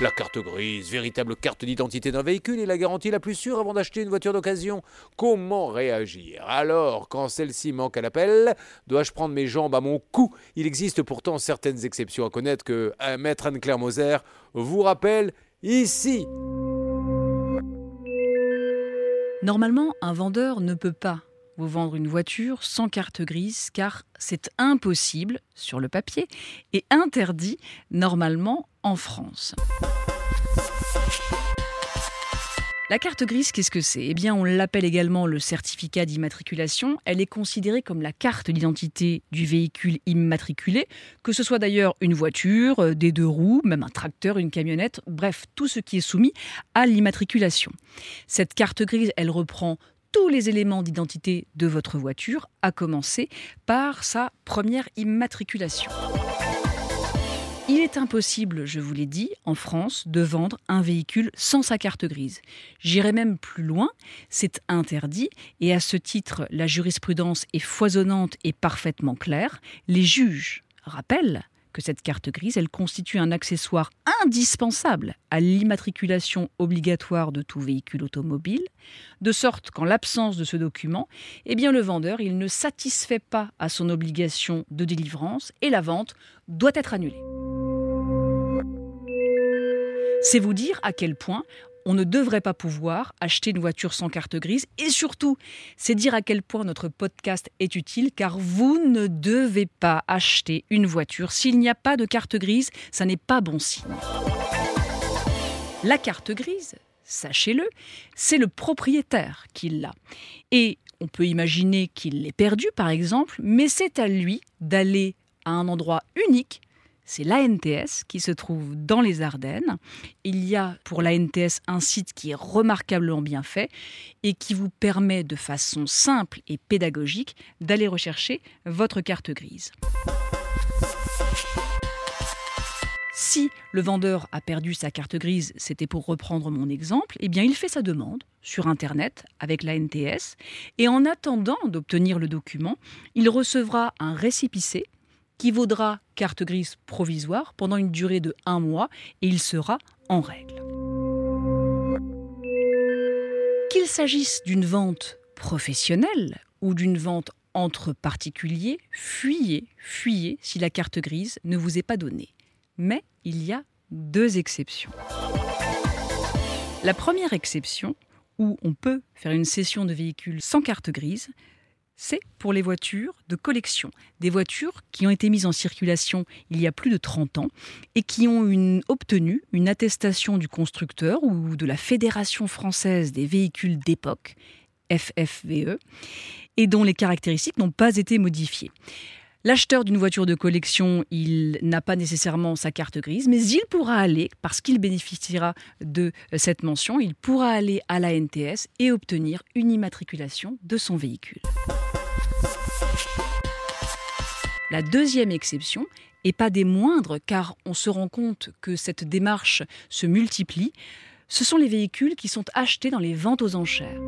La carte grise, véritable carte d'identité d'un véhicule est la garantie la plus sûre avant d'acheter une voiture d'occasion. Comment réagir? Alors, quand celle-ci manque à l'appel, dois-je prendre mes jambes à mon cou? Il existe pourtant certaines exceptions à connaître que euh, Maître Anne-Claire Moser vous rappelle ici. Normalement, un vendeur ne peut pas vous vendre une voiture sans carte grise car c'est impossible sur le papier et interdit normalement en France. La carte grise, qu'est-ce que c'est? Eh bien, on l'appelle également le certificat d'immatriculation. Elle est considérée comme la carte d'identité du véhicule immatriculé, que ce soit d'ailleurs une voiture, euh, des deux roues, même un tracteur, une camionnette, bref, tout ce qui est soumis à l'immatriculation. Cette carte grise, elle reprend tous les éléments d'identité de votre voiture, à commencer par sa première immatriculation. Il est impossible, je vous l'ai dit, en France, de vendre un véhicule sans sa carte grise. J'irai même plus loin, c'est interdit, et à ce titre, la jurisprudence est foisonnante et parfaitement claire. Les juges rappellent que cette carte grise, constitue un accessoire indispensable à l'immatriculation obligatoire de tout véhicule automobile, de sorte qu'en l'absence de ce document, eh bien le vendeur, il ne satisfait pas à son obligation de délivrance et la vente doit être annulée. C'est vous dire à quel point on ne devrait pas pouvoir acheter une voiture sans carte grise. Et surtout, c'est dire à quel point notre podcast est utile, car vous ne devez pas acheter une voiture s'il n'y a pas de carte grise. Ça n'est pas bon signe. La carte grise, sachez-le, c'est le propriétaire qui l'a. Et on peut imaginer qu'il l'ait perdue, par exemple, mais c'est à lui d'aller à un endroit unique c'est l'ANTS qui se trouve dans les Ardennes. Il y a pour l'ANTS un site qui est remarquablement bien fait et qui vous permet de façon simple et pédagogique d'aller rechercher votre carte grise. Si le vendeur a perdu sa carte grise, c'était pour reprendre mon exemple, eh bien il fait sa demande sur Internet avec l'ANTS et en attendant d'obtenir le document, il recevra un récipicé qui vaudra carte grise provisoire pendant une durée de un mois et il sera en règle. Qu'il s'agisse d'une vente professionnelle ou d'une vente entre particuliers, fuyez, fuyez si la carte grise ne vous est pas donnée. Mais il y a deux exceptions. La première exception, où on peut faire une cession de véhicule sans carte grise, c'est pour les voitures de collection. Des voitures qui ont été mises en circulation il y a plus de 30 ans et qui ont obtenu une attestation du constructeur ou de la Fédération française des véhicules d'époque, FFVE, et dont les caractéristiques n'ont pas été modifiées. L'acheteur d'une voiture de collection, il n'a pas nécessairement sa carte grise, mais il pourra aller, parce qu'il bénéficiera de cette mention, il pourra aller à la NTS et obtenir une immatriculation de son véhicule. La deuxième exception, et pas des moindres, car on se rend compte que cette démarche se multiplie, ce sont les véhicules qui sont achetés dans les ventes aux enchères.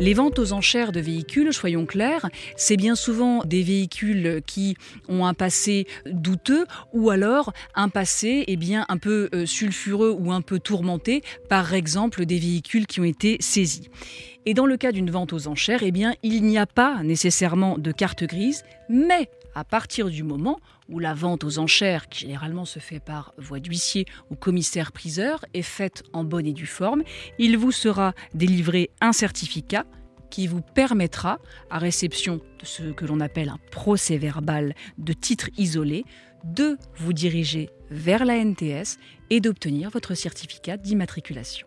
Les ventes aux enchères de véhicules, soyons clairs, c'est bien souvent des véhicules qui ont un passé douteux ou alors un passé eh bien, un peu euh, sulfureux ou un peu tourmenté, par exemple des véhicules qui ont été saisis. Et dans le cas d'une vente aux enchères, eh bien, il n'y a pas nécessairement de carte grise, mais à partir du moment où la vente aux enchères, qui généralement se fait par voie d'huissier ou commissaire-priseur, est faite en bonne et due forme, il vous sera délivré un certificat qui vous permettra, à réception de ce que l'on appelle un procès verbal de titre isolé, de vous diriger vers la NTS et d'obtenir votre certificat d'immatriculation.